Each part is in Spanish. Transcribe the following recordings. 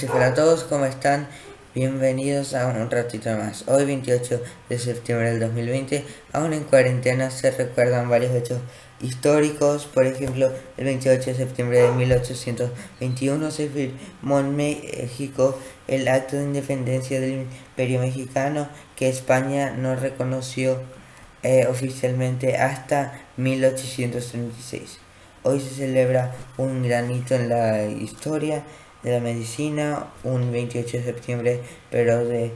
noches para todos, ¿cómo están? Bienvenidos a un ratito más. Hoy 28 de septiembre del 2020, aún en cuarentena se recuerdan varios hechos históricos. Por ejemplo, el 28 de septiembre de 1821 se firmó en México el acto de independencia del imperio mexicano que España no reconoció eh, oficialmente hasta 1836. Hoy se celebra un granito en la historia de la medicina, un 28 de septiembre, pero de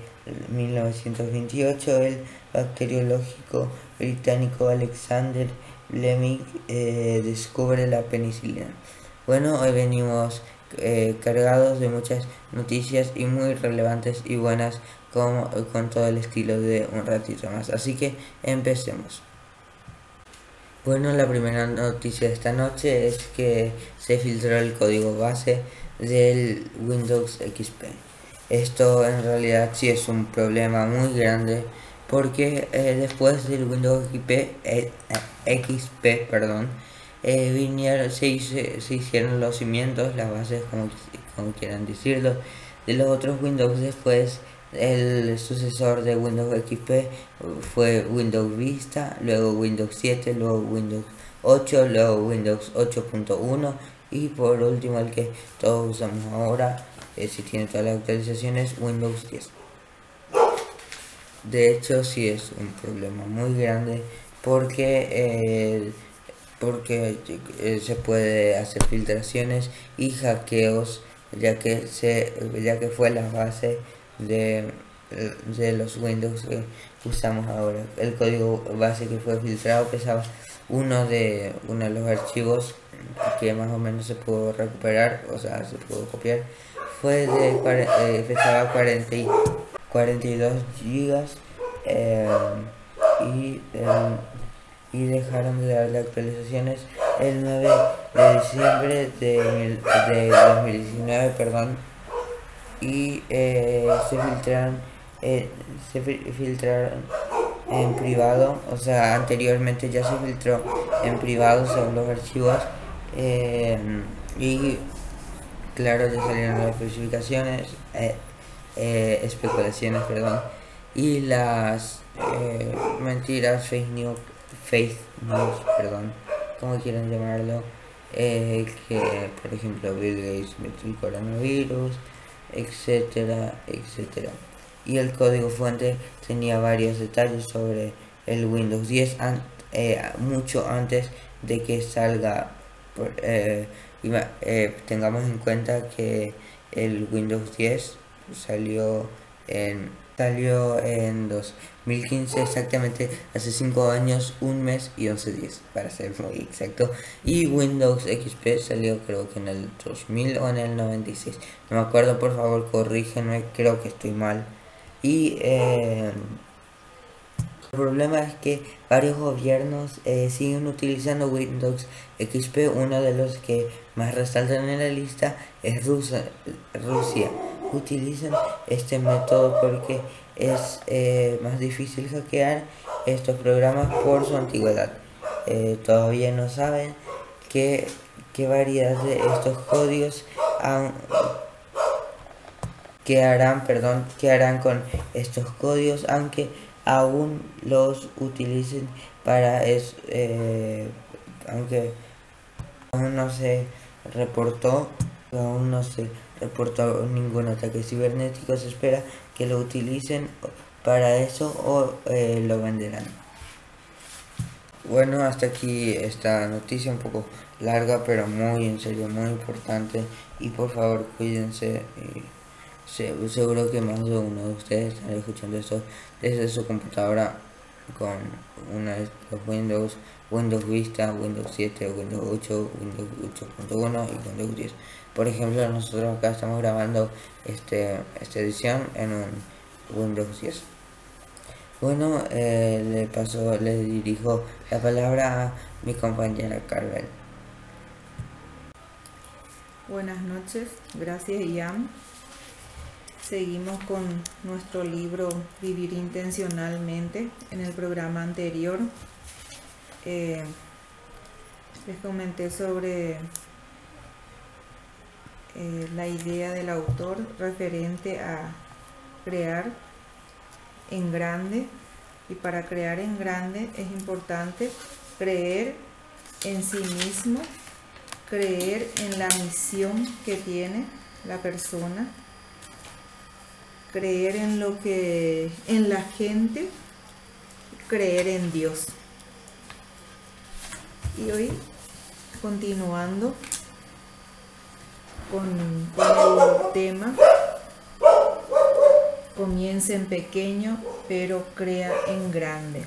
1928, el bacteriológico británico Alexander Fleming eh, descubre la penicilina. Bueno, hoy venimos eh, cargados de muchas noticias y muy relevantes y buenas con, con todo el estilo de un ratito más. Así que empecemos. Bueno, la primera noticia de esta noche es que se filtró el código base del Windows XP. Esto en realidad sí es un problema muy grande porque eh, después del Windows XP, eh, XP perdón, eh, vinieron, se, se, hicieron los cimientos, las bases, como, como quieran decirlo, de los otros Windows después el sucesor de Windows XP fue Windows Vista, luego Windows 7, luego Windows 8, luego Windows 8.1 y por último el que todos usamos ahora, eh, si tiene todas las actualizaciones, Windows 10. De hecho sí es un problema muy grande porque, eh, porque eh, se puede hacer filtraciones y hackeos ya que, se, ya que fue la base de, de los Windows que usamos ahora. El código base que fue filtrado pesaba uno de, uno de los archivos que más o menos se pudo recuperar, o sea, se pudo copiar, fue de eh, pesaba 40 y 42 gigas eh, y, eh, y dejaron de darle actualizaciones el 9 de diciembre de, de 2019, perdón, y eh, se filtraron eh, se filtraron en privado o sea anteriormente ya se filtró en privado según los archivos eh, y claro ya salieron las especificaciones especulaciones perdón y las mentiras fake news fake news perdón como quieran llamarlo que por ejemplo Bill Gates metió el coronavirus etcétera, etcétera. Y el código fuente tenía varios detalles sobre el Windows 10 eh, mucho antes de que salga. Eh, eh, tengamos en cuenta que el Windows 10 salió en salió en 2015 exactamente hace 5 años, un mes y 11 días para ser muy exacto y Windows XP salió creo que en el 2000 o en el 96 no me acuerdo por favor corrígenme creo que estoy mal y eh, el problema es que varios gobiernos eh, siguen utilizando Windows XP uno de los que más resaltan en la lista es Rusia, Rusia utilizan este método porque es eh, más difícil hackear estos programas por su antigüedad. Todavía no saben qué, qué variedad de estos códigos que harán, perdón, qué harán con estos códigos, aunque aún los utilicen para eso, eh, aunque aún no se reportó, aún no se reportó ningún ataque cibernético, se espera que lo utilicen para eso o eh, lo venderán. Bueno, hasta aquí esta noticia un poco larga, pero muy en serio, muy importante. Y por favor, cuídense. Seguro que más de uno de ustedes están escuchando esto desde su computadora con una de los Windows, Windows Vista, Windows 7, Windows 8, Windows 8.1 y Windows 10. Por ejemplo, nosotros acá estamos grabando este, esta edición en un Windows 10. Bueno, eh, le paso, le dirijo la palabra a mi compañera Carvel. Buenas noches, gracias Ian. Seguimos con nuestro libro Vivir intencionalmente. En el programa anterior eh, les comenté sobre eh, la idea del autor referente a crear en grande y para crear en grande es importante creer en sí mismo, creer en la misión que tiene la persona, creer en lo que en la gente, creer en Dios. Y hoy continuando con, el tema comienza en pequeño pero crea en grande.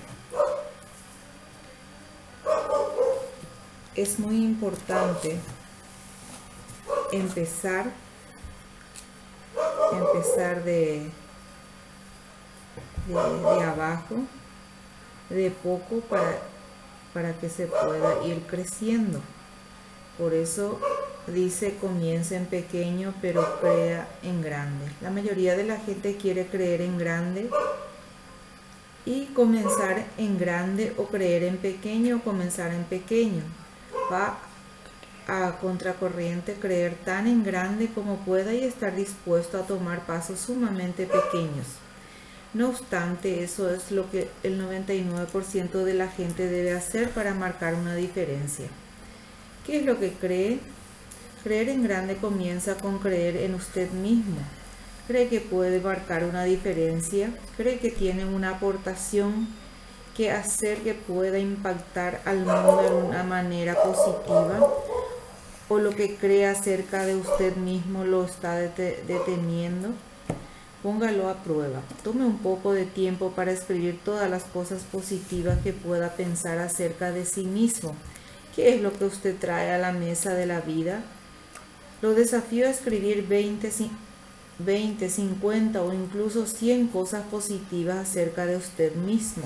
Es muy importante empezar empezar de, de, abajo, de poco para, para que se pueda ir creciendo. Por eso dice comienza en pequeño pero crea en grande. La mayoría de la gente quiere creer en grande y comenzar en grande o creer en pequeño o comenzar en pequeño. Va a contracorriente creer tan en grande como pueda y estar dispuesto a tomar pasos sumamente pequeños. No obstante, eso es lo que el 99% de la gente debe hacer para marcar una diferencia. ¿Qué es lo que cree? Creer en grande comienza con creer en usted mismo. Cree que puede marcar una diferencia, cree que tiene una aportación que hacer que pueda impactar al mundo de una manera positiva o lo que cree acerca de usted mismo lo está deteniendo. Póngalo a prueba. Tome un poco de tiempo para escribir todas las cosas positivas que pueda pensar acerca de sí mismo ¿Qué es lo que usted trae a la mesa de la vida? Lo desafío a escribir 20, 20, 50 o incluso 100 cosas positivas acerca de usted mismo.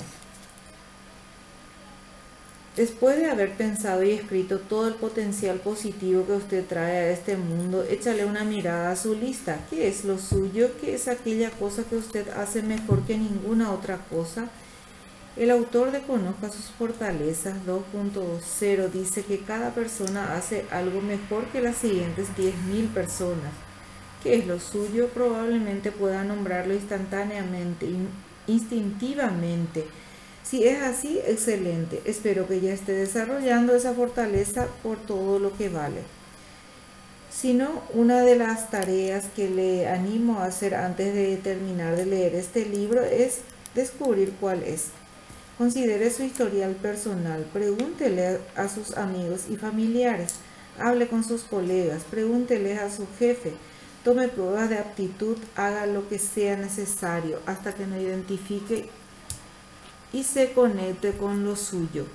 Después de haber pensado y escrito todo el potencial positivo que usted trae a este mundo, échale una mirada a su lista. ¿Qué es lo suyo? ¿Qué es aquella cosa que usted hace mejor que ninguna otra cosa? El autor de Conozca sus fortalezas 2.0 dice que cada persona hace algo mejor que las siguientes 10.000 personas. ¿Qué es lo suyo? Probablemente pueda nombrarlo instantáneamente, instintivamente. Si es así, excelente. Espero que ya esté desarrollando esa fortaleza por todo lo que vale. Si no, una de las tareas que le animo a hacer antes de terminar de leer este libro es descubrir cuál es. Considere su historial personal, pregúntele a sus amigos y familiares, hable con sus colegas, pregúntele a su jefe, tome pruebas de aptitud, haga lo que sea necesario hasta que no identifique y se conecte con lo suyo.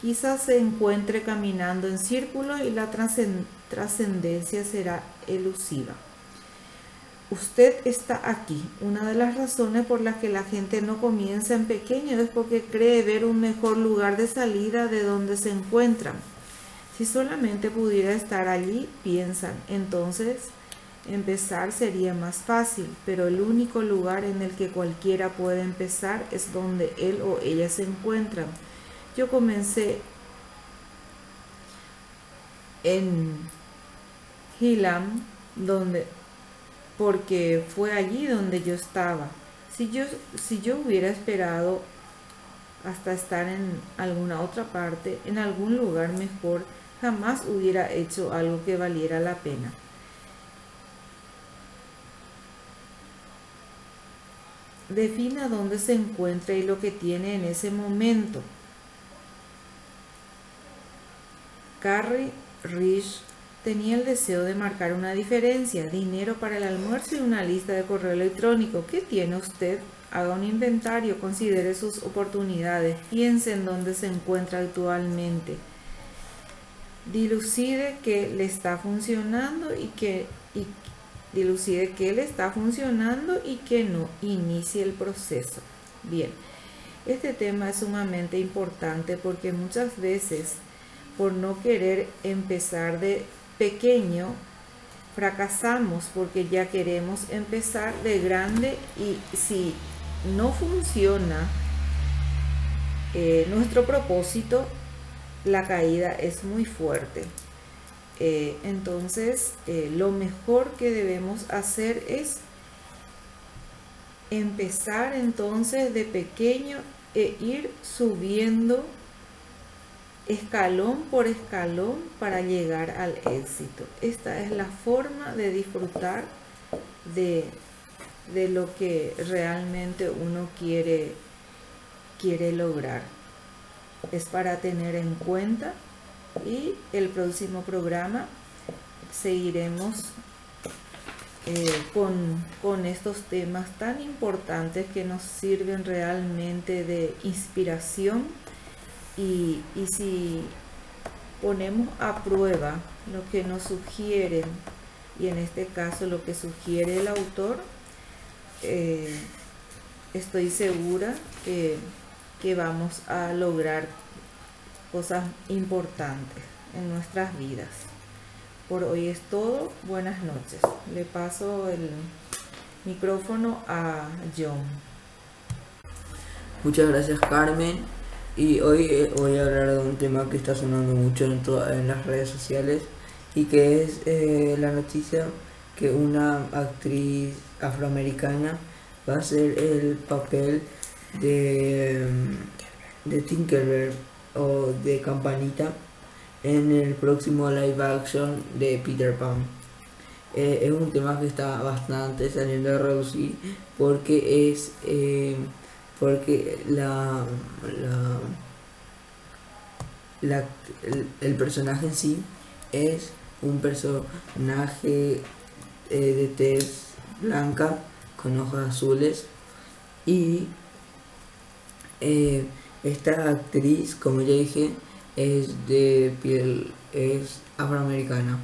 Quizás se encuentre caminando en círculo y la trascendencia será elusiva. Usted está aquí. Una de las razones por las que la gente no comienza en pequeño es porque cree ver un mejor lugar de salida de donde se encuentran. Si solamente pudiera estar allí, piensan, entonces empezar sería más fácil, pero el único lugar en el que cualquiera puede empezar es donde él o ella se encuentran. Yo comencé en Hilam, donde porque fue allí donde yo estaba. Si yo, si yo hubiera esperado hasta estar en alguna otra parte, en algún lugar mejor, jamás hubiera hecho algo que valiera la pena. Defina dónde se encuentra y lo que tiene en ese momento. Carrie Rich tenía el deseo de marcar una diferencia, dinero para el almuerzo y una lista de correo electrónico. ¿Qué tiene usted? Haga un inventario, considere sus oportunidades, piense en dónde se encuentra actualmente. Dilucide que le está funcionando y que dilucide que le está funcionando y que no. Inicie el proceso. Bien, este tema es sumamente importante porque muchas veces por no querer empezar de pequeño, fracasamos porque ya queremos empezar de grande y si no funciona eh, nuestro propósito, la caída es muy fuerte. Eh, entonces, eh, lo mejor que debemos hacer es empezar entonces de pequeño e ir subiendo escalón por escalón para llegar al éxito. Esta es la forma de disfrutar de, de lo que realmente uno quiere, quiere lograr. Es para tener en cuenta y el próximo programa seguiremos eh, con, con, estos temas tan importantes que nos sirven realmente de inspiración. Y, y si ponemos a prueba lo que nos sugieren y en este caso lo que sugiere el autor, eh, estoy segura que, que vamos a lograr cosas importantes en nuestras vidas. Por hoy es todo. Buenas noches. Le paso el micrófono a John. Muchas gracias Carmen. Y hoy eh, voy a hablar de un tema que está sonando mucho en, en las redes sociales y que es eh, la noticia que una actriz afroamericana va a hacer el papel de, de Tinkerbell o de Campanita en el próximo live action de Peter Pan. Eh, es un tema que está bastante saliendo a reducir porque es porque la, la, el, personaje en sí es un personaje eh, de tez blanca con ojos azules y eh, esta actriz como ya dije es de piel es afroamericana.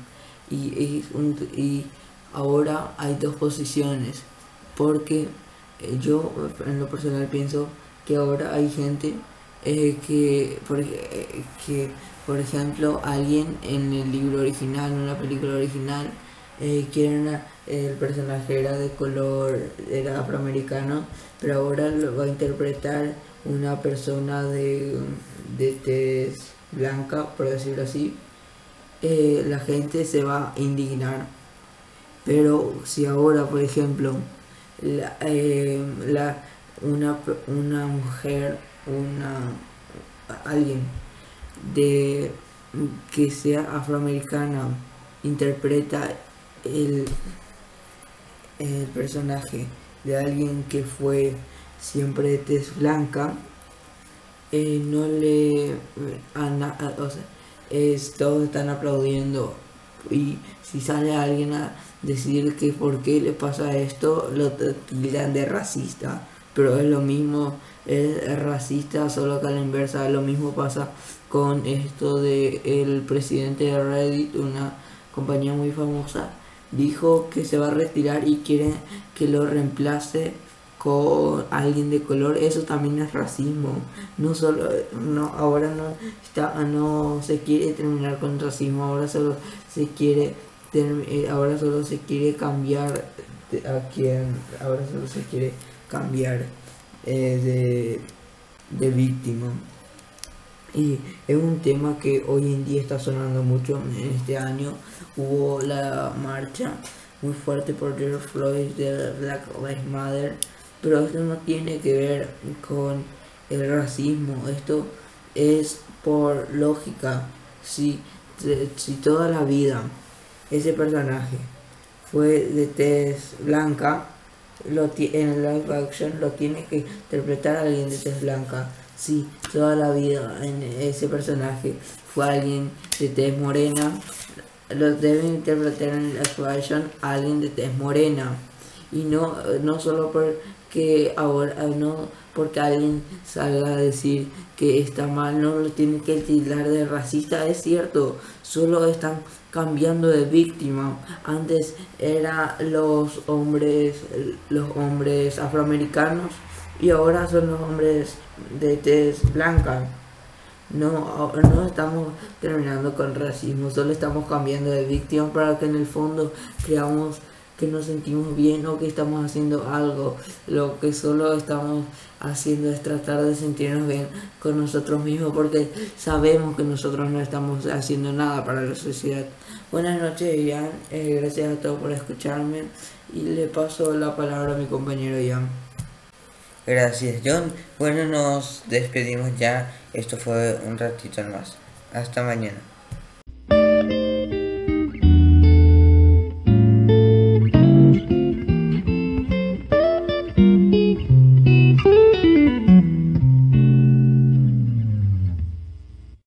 Y, y ahora hay dos posiciones porque eh, yo en lo personal pienso que ahora hay gente eh, que, por, eh, que, por ejemplo, alguien en el libro original, en la película original, eh, el personaje era de color, era afroamericano, pero ahora lo va a interpretar una persona de, de tez blanca, por decirlo así. la gente se va a indignar. Pero si ahora, por ejemplo, la, eh, la, una, una mujer, una alguien de que sea afroamericana interpreta el, el personaje de alguien que fue siempre de tez blanca eh, no le o sea, es, todos están aplaudiendo y si sale alguien a decir que por qué le pasa esto, lo tildan de racista. Pero es lo mismo, es racista, solo que a la inversa. Lo mismo pasa con esto de el presidente de Reddit, una compañía muy famosa, dijo que se va a retirar y quiere que lo reemplace con alguien de color, eso también es racismo. No solo, no, ahora no está, no se quiere terminar con racismo, ahora solo se quiere eh, ahora solo se quiere cambiar a quien ahora solo se quiere cambiar eh, de, de víctima. Y es un tema que hoy en día está sonando mucho. En este año hubo la marcha muy fuerte por George Floyd de Black Lives Matter pero esto no tiene que ver con el racismo esto es por lógica si, si toda la vida ese personaje fue de tez blanca, lo en el live action lo tiene que interpretar alguien de tez blanca. Si toda la vida en ese personaje fue alguien de tez morena, lo deben interpretar en el live action alguien de tez morena. Y no, no solo porque ahora no porque alguien salga a decir que está mal, no lo tiene que tildar de racista, es cierto, solo están cambiando de víctima. Antes era los hombres, los hombres afroamericanos y ahora son los hombres de tez blanca. No, no estamos terminando con racismo, solo estamos cambiando de víctima para que en el fondo creamos que nos sentimos bien o que estamos haciendo algo. Lo que solo estamos haciendo es tratar de sentirnos bien con nosotros mismos porque sabemos que nosotros no estamos haciendo nada para la sociedad. Buenas noches, Ian. Eh, gracias a todos por escucharme y le paso la palabra a mi compañero Ian. Gracias, John. Bueno, nos despedimos ya. Esto fue un ratito más. Hasta mañana.